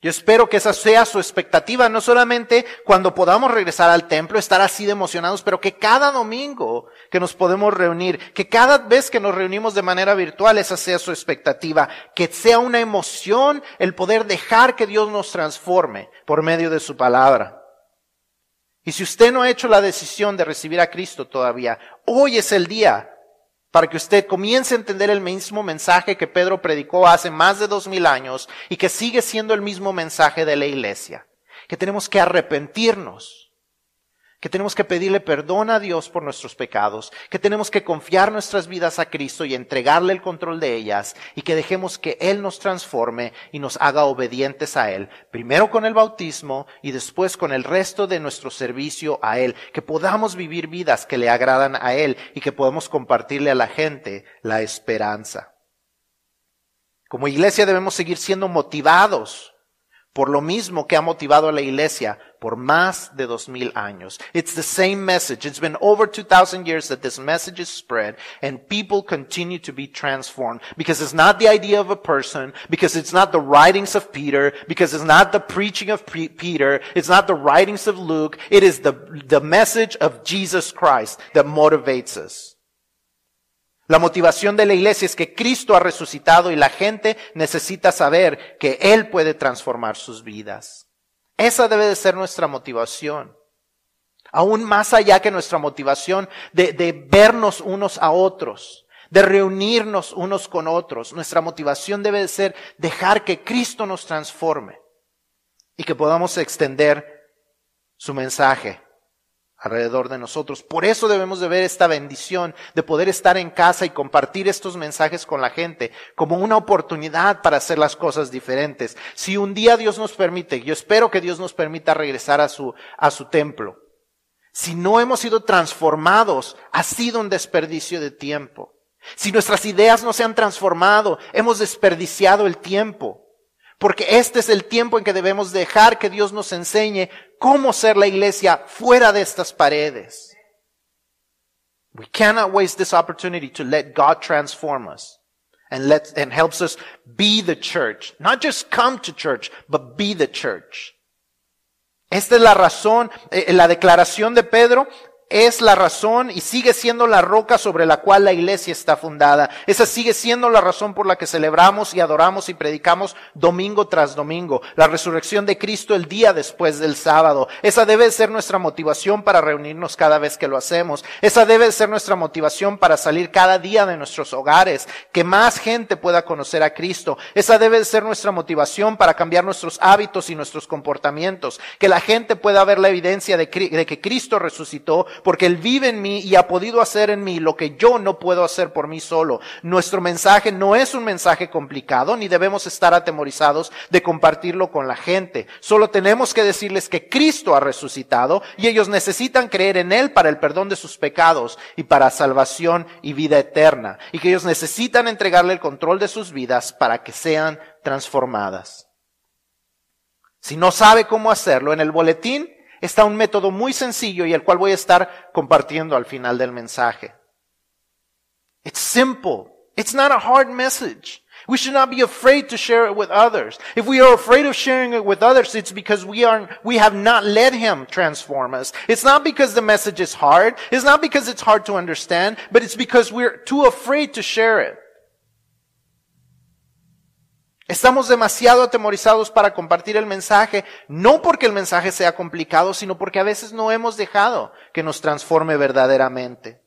Yo espero que esa sea su expectativa, no solamente cuando podamos regresar al templo, estar así de emocionados, pero que cada domingo que nos podemos reunir, que cada vez que nos reunimos de manera virtual, esa sea su expectativa, que sea una emoción el poder dejar que Dios nos transforme por medio de su palabra. Y si usted no ha hecho la decisión de recibir a Cristo todavía, hoy es el día para que usted comience a entender el mismo mensaje que Pedro predicó hace más de dos mil años y que sigue siendo el mismo mensaje de la iglesia, que tenemos que arrepentirnos que tenemos que pedirle perdón a Dios por nuestros pecados, que tenemos que confiar nuestras vidas a Cristo y entregarle el control de ellas y que dejemos que Él nos transforme y nos haga obedientes a Él, primero con el bautismo y después con el resto de nuestro servicio a Él, que podamos vivir vidas que le agradan a Él y que podamos compartirle a la gente la esperanza. Como iglesia debemos seguir siendo motivados por lo mismo que ha motivado a la iglesia por más de dos mil años. It's the same message. It's been over 2000 years that this message is spread and people continue to be transformed because it's not the idea of a person, because it's not the writings of Peter, because it's not the preaching of Peter, it's not the writings of Luke, it is the, the message of Jesus Christ that motivates us. La motivación de la iglesia es que Cristo ha resucitado y la gente necesita saber que Él puede transformar sus vidas. Esa debe de ser nuestra motivación. Aún más allá que nuestra motivación de, de vernos unos a otros, de reunirnos unos con otros. Nuestra motivación debe de ser dejar que Cristo nos transforme y que podamos extender su mensaje alrededor de nosotros. Por eso debemos de ver esta bendición de poder estar en casa y compartir estos mensajes con la gente como una oportunidad para hacer las cosas diferentes. Si un día Dios nos permite, yo espero que Dios nos permita regresar a su, a su templo. Si no hemos sido transformados, ha sido un desperdicio de tiempo. Si nuestras ideas no se han transformado, hemos desperdiciado el tiempo. Porque este es el tiempo en que debemos dejar que Dios nos enseñe cómo ser la iglesia fuera de estas paredes. We cannot waste this opportunity to let God transform us and let, and helps us be the church. Not just come to church, but be the church. Esta es la razón, eh, la declaración de Pedro es la razón y sigue siendo la roca sobre la cual la iglesia está fundada. Esa sigue siendo la razón por la que celebramos y adoramos y predicamos domingo tras domingo. La resurrección de Cristo el día después del sábado. Esa debe ser nuestra motivación para reunirnos cada vez que lo hacemos. Esa debe ser nuestra motivación para salir cada día de nuestros hogares. Que más gente pueda conocer a Cristo. Esa debe ser nuestra motivación para cambiar nuestros hábitos y nuestros comportamientos. Que la gente pueda ver la evidencia de, que Cristo resucitó porque Él vive en mí y ha podido hacer en mí lo que yo no puedo hacer por mí solo. Nuestro mensaje no es un mensaje complicado, ni debemos estar atemorizados de compartirlo con la gente. Solo tenemos que decirles que Cristo ha resucitado y ellos necesitan creer en Él para el perdón de sus pecados y para salvación y vida eterna. Y que ellos necesitan entregarle el control de sus vidas para que sean transformadas. Si no sabe cómo hacerlo, en el boletín está un método muy sencillo y el cual voy a estar compartiendo al final del mensaje. It's simple. It's not a hard message. We should not be afraid to share it with others. If we are afraid of sharing it with others, it's because we are, we have not let Him transform us. It's not because the message is hard. It's not because it's hard to understand, but it's because we're too afraid to share it. Estamos demasiado atemorizados para compartir el mensaje, no porque el mensaje sea complicado, sino porque a veces no hemos dejado que nos transforme verdaderamente.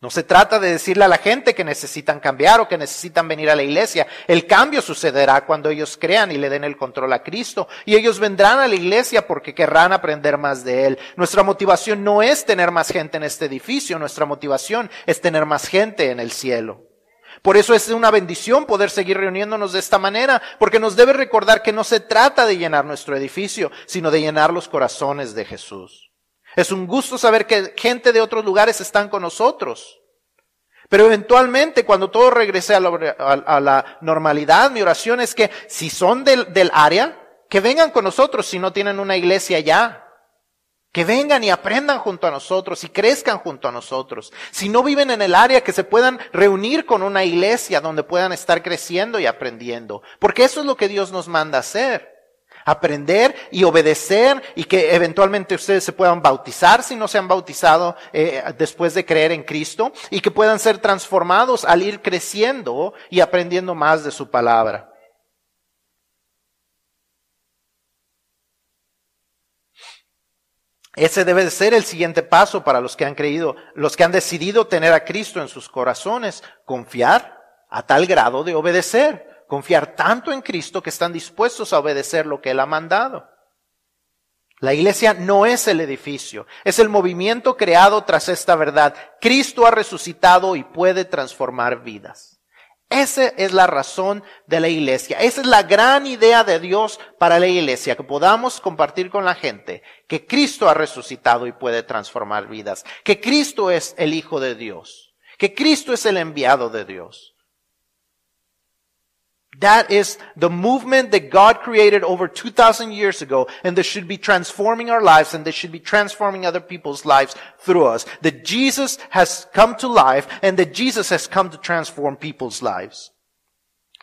No se trata de decirle a la gente que necesitan cambiar o que necesitan venir a la iglesia. El cambio sucederá cuando ellos crean y le den el control a Cristo. Y ellos vendrán a la iglesia porque querrán aprender más de Él. Nuestra motivación no es tener más gente en este edificio, nuestra motivación es tener más gente en el cielo. Por eso es una bendición poder seguir reuniéndonos de esta manera, porque nos debe recordar que no se trata de llenar nuestro edificio, sino de llenar los corazones de Jesús. Es un gusto saber que gente de otros lugares están con nosotros. Pero eventualmente, cuando todo regrese a la, normalidad, mi oración es que si son del, del área, que vengan con nosotros si no tienen una iglesia ya. Que vengan y aprendan junto a nosotros y crezcan junto a nosotros. Si no viven en el área, que se puedan reunir con una iglesia donde puedan estar creciendo y aprendiendo. Porque eso es lo que Dios nos manda hacer. Aprender y obedecer y que eventualmente ustedes se puedan bautizar si no se han bautizado eh, después de creer en Cristo y que puedan ser transformados al ir creciendo y aprendiendo más de su palabra. Ese debe de ser el siguiente paso para los que han creído, los que han decidido tener a Cristo en sus corazones, confiar a tal grado de obedecer, confiar tanto en Cristo que están dispuestos a obedecer lo que Él ha mandado. La iglesia no es el edificio, es el movimiento creado tras esta verdad. Cristo ha resucitado y puede transformar vidas. Esa es la razón de la iglesia. Esa es la gran idea de Dios para la iglesia, que podamos compartir con la gente que Cristo ha resucitado y puede transformar vidas, que Cristo es el Hijo de Dios, que Cristo es el enviado de Dios. That is the movement that God created over 2,000 years ago, and that should be transforming our lives, and that should be transforming other people's lives through us. That Jesus has come to life, and that Jesus has come to transform people's lives.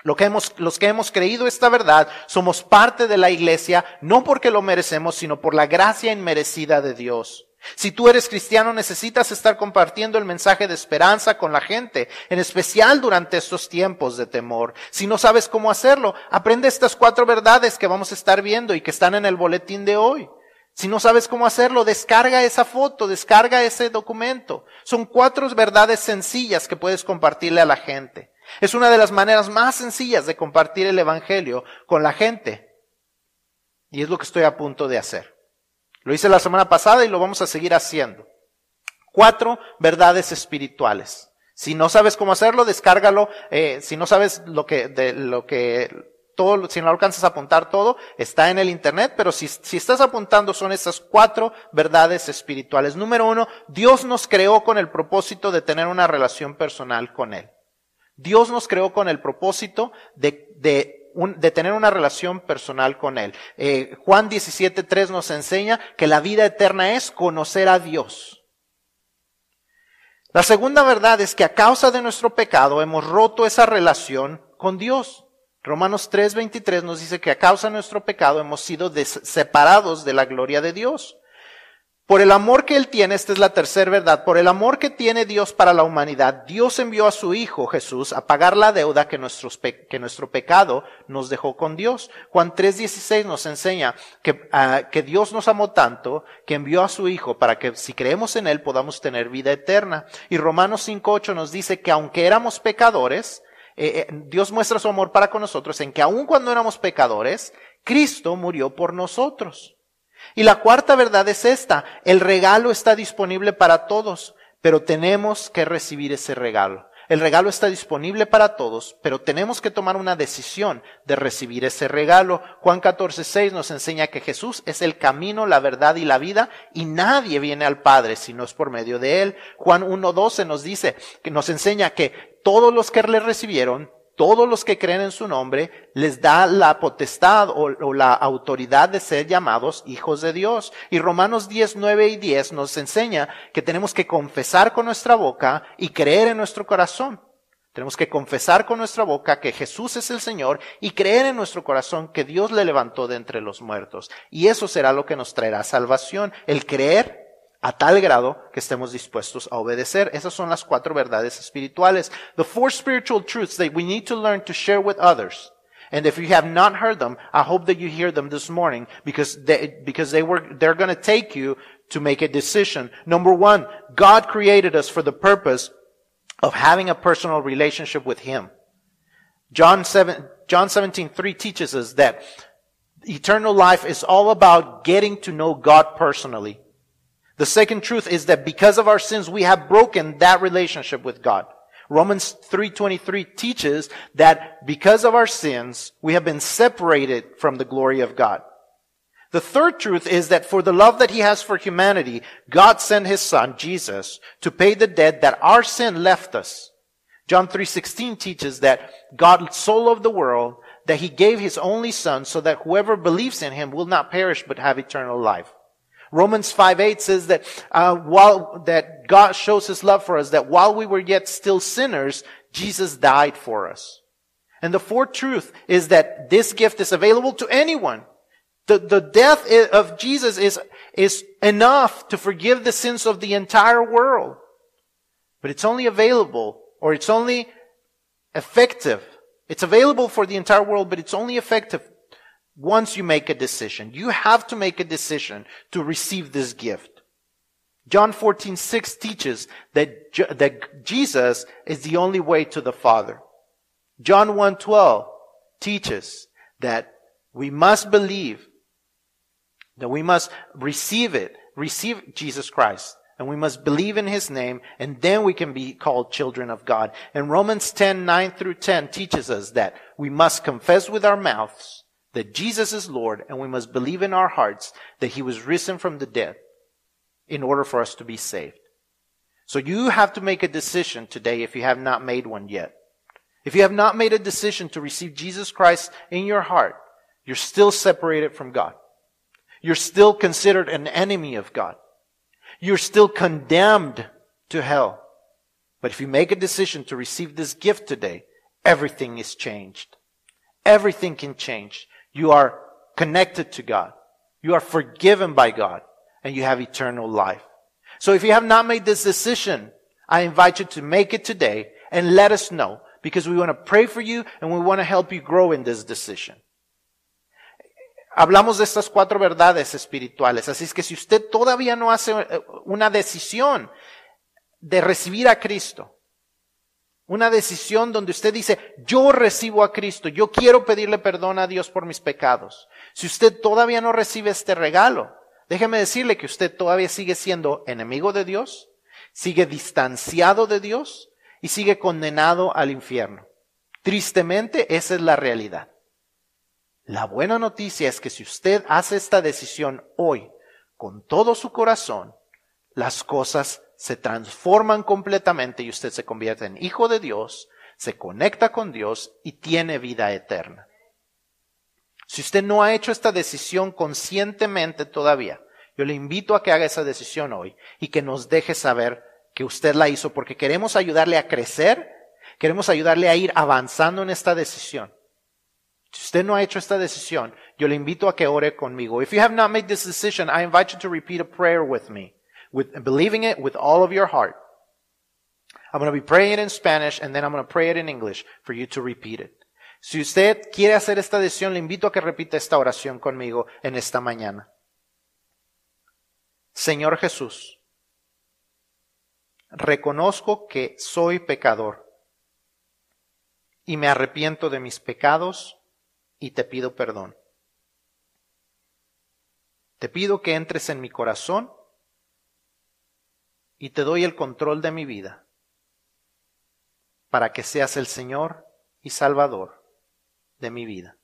Lo que hemos, los que hemos creído esta verdad somos parte de la iglesia, no porque lo merecemos, sino por la gracia inmerecida de Dios. Si tú eres cristiano, necesitas estar compartiendo el mensaje de esperanza con la gente, en especial durante estos tiempos de temor. Si no sabes cómo hacerlo, aprende estas cuatro verdades que vamos a estar viendo y que están en el boletín de hoy. Si no sabes cómo hacerlo, descarga esa foto, descarga ese documento. Son cuatro verdades sencillas que puedes compartirle a la gente. Es una de las maneras más sencillas de compartir el Evangelio con la gente. Y es lo que estoy a punto de hacer. Lo hice la semana pasada y lo vamos a seguir haciendo. Cuatro verdades espirituales. Si no sabes cómo hacerlo, descárgalo. Eh, si no sabes lo que, de lo que, todo, si no alcanzas a apuntar todo, está en el internet, pero si, si estás apuntando son esas cuatro verdades espirituales. Número uno, Dios nos creó con el propósito de tener una relación personal con Él. Dios nos creó con el propósito de, de de tener una relación personal con Él. Eh, Juan 17.3 nos enseña que la vida eterna es conocer a Dios. La segunda verdad es que a causa de nuestro pecado hemos roto esa relación con Dios. Romanos 3:23 nos dice que a causa de nuestro pecado hemos sido separados de la gloria de Dios. Por el amor que Él tiene, esta es la tercera verdad, por el amor que tiene Dios para la humanidad, Dios envió a su Hijo Jesús a pagar la deuda que, nuestro pecado nos dejó con Dios. Juan 3:16 nos enseña que, ah, que Dios nos amó tanto que envió a su Hijo para que si creemos en Él podamos tener vida eterna. Y Romanos 5:8 nos dice que aunque éramos pecadores, eh, eh, Dios muestra su amor para con nosotros en que aun cuando éramos pecadores, Cristo murió por nosotros. Y la cuarta verdad es esta, el regalo está disponible para todos, pero tenemos que recibir ese regalo. El regalo está disponible para todos, pero tenemos que tomar una decisión de recibir ese regalo. Juan 14, 6 nos enseña que Jesús es el camino, la verdad y la vida, y nadie viene al Padre si no es por medio de Él. Juan 1, 12 nos dice, que nos enseña que todos los que le recibieron, todos los que creen en su nombre, les da la potestad o, la autoridad de ser llamados hijos de Dios. Y Romanos 10, 9 y 10 nos enseña que tenemos que confesar con nuestra boca y creer en nuestro corazón. Tenemos que confesar con nuestra boca que Jesús es el Señor y creer en nuestro corazón que Dios le levantó de entre los muertos. Y eso será lo que nos traerá salvación, el creer a tal grado que estemos dispuestos a obedecer. Esas son las cuatro verdades espirituales. The four spiritual truths that we need to learn to share with others. And if you have not heard them, I hope that you hear them this morning because they, because they were, they're going to take you to make a decision. Number one, God created us for the purpose of having a personal relationship with Him. John 7, John 17, 3 teaches us that eternal life is all about getting to know God personally. The second truth is that because of our sins, we have broken that relationship with God. Romans 3.23 teaches that because of our sins, we have been separated from the glory of God. The third truth is that for the love that he has for humanity, God sent his son, Jesus, to pay the debt that our sin left us. John 3.16 teaches that God so loved the world that he gave his only son so that whoever believes in him will not perish but have eternal life. Romans 5 8 says that uh, while that God shows his love for us, that while we were yet still sinners, Jesus died for us. And the fourth truth is that this gift is available to anyone. The, the death of Jesus is, is enough to forgive the sins of the entire world. But it's only available, or it's only effective. It's available for the entire world, but it's only effective once you make a decision. You have to make a decision to receive this gift. John 14, 6 teaches that, that Jesus is the only way to the Father. John 1, 12 teaches that we must believe, that we must receive it, receive Jesus Christ, and we must believe in His name, and then we can be called children of God. And Romans 10, 9 through 10 teaches us that we must confess with our mouths that Jesus is Lord and we must believe in our hearts that he was risen from the dead in order for us to be saved. So you have to make a decision today if you have not made one yet. If you have not made a decision to receive Jesus Christ in your heart, you're still separated from God. You're still considered an enemy of God. You're still condemned to hell. But if you make a decision to receive this gift today, everything is changed. Everything can change. You are connected to God. You are forgiven by God and you have eternal life. So if you have not made this decision, I invite you to make it today and let us know because we want to pray for you and we want to help you grow in this decision. Hablamos de estas cuatro verdades espirituales, así es que si usted todavía no hace eh, una decisión de recibir a Cristo, Una decisión donde usted dice, yo recibo a Cristo, yo quiero pedirle perdón a Dios por mis pecados. Si usted todavía no recibe este regalo, déjeme decirle que usted todavía sigue siendo enemigo de Dios, sigue distanciado de Dios y sigue condenado al infierno. Tristemente, esa es la realidad. La buena noticia es que si usted hace esta decisión hoy, con todo su corazón, las cosas se transforman completamente y usted se convierte en hijo de Dios, se conecta con Dios y tiene vida eterna. Si usted no ha hecho esta decisión conscientemente todavía, yo le invito a que haga esa decisión hoy y que nos deje saber que usted la hizo porque queremos ayudarle a crecer, queremos ayudarle a ir avanzando en esta decisión. Si usted no ha hecho esta decisión, yo le invito a que ore conmigo. If you have not made this decision, I invite you to repeat a prayer with me, with believing it with all of your heart. I'm going to be praying in Spanish and then I'm going to pray it in English for you to repeat it. Si usted quiere hacer esta decisión, le invito a que repita esta oración conmigo en esta mañana. Señor Jesús, reconozco que soy pecador y me arrepiento de mis pecados y te pido perdón. Te pido que entres en mi corazón y te doy el control de mi vida para que seas el Señor y Salvador de mi vida.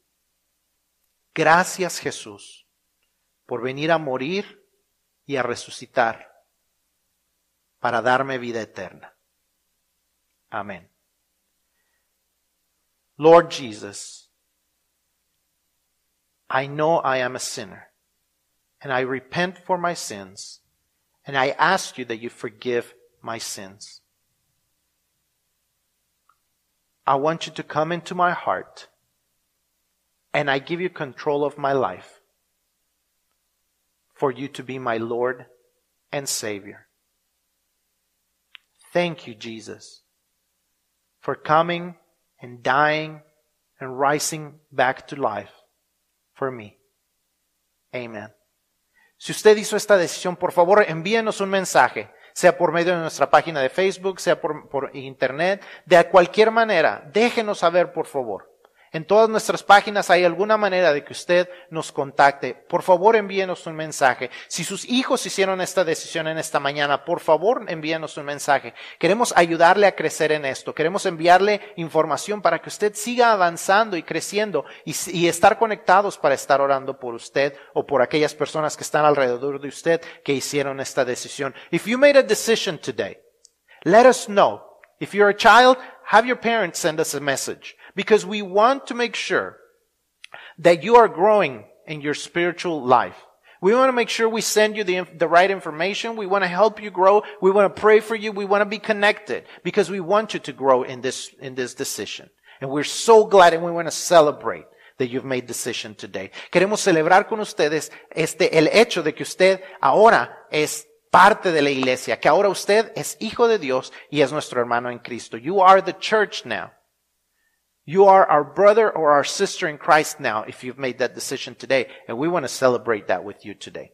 Gracias Jesús por venir a morir y a resucitar para darme vida eterna. Amén. Lord Jesus, I know I am a sinner and I repent for my sins and I ask you that you forgive my sins. I want you to come into my heart and I give you control of my life for you to be my Lord and Savior. Thank you, Jesus, for coming and dying and rising back to life for me. Amen. Si usted hizo esta decisión, por favor, envíenos un mensaje, sea por medio de nuestra página de Facebook, sea por, por internet, de cualquier manera. Déjenos saber, por favor. En todas nuestras páginas hay alguna manera de que usted nos contacte. Por favor, envíenos un mensaje. Si sus hijos hicieron esta decisión en esta mañana, por favor, envíenos un mensaje. Queremos ayudarle a crecer en esto. Queremos enviarle información para que usted siga avanzando y creciendo y, estar conectados para estar orando por usted o por aquellas personas que están alrededor de usted que hicieron esta decisión. If you made a decision today, let us know. If you're a child, have your parents send us a message because we want to make sure that you are growing in your spiritual life. We want to make sure we send you the, the right information. We want to help you grow. We want to pray for you. We want to be connected because we want you to grow in this, in this decision. And we're so glad and we want to celebrate that you've made decision today. Queremos celebrar con ustedes este, el hecho de que usted ahora es parte de la iglesia, que ahora usted es hijo de Dios y es nuestro hermano en Cristo. You are the church now. You are our brother or our sister in Christ now if you've made that decision today, and we want to celebrate that with you today.